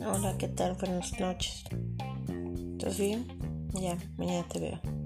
Hola, ¿qué tal? Buenas noches. ¿Estás bien? Ya, mañana te veo.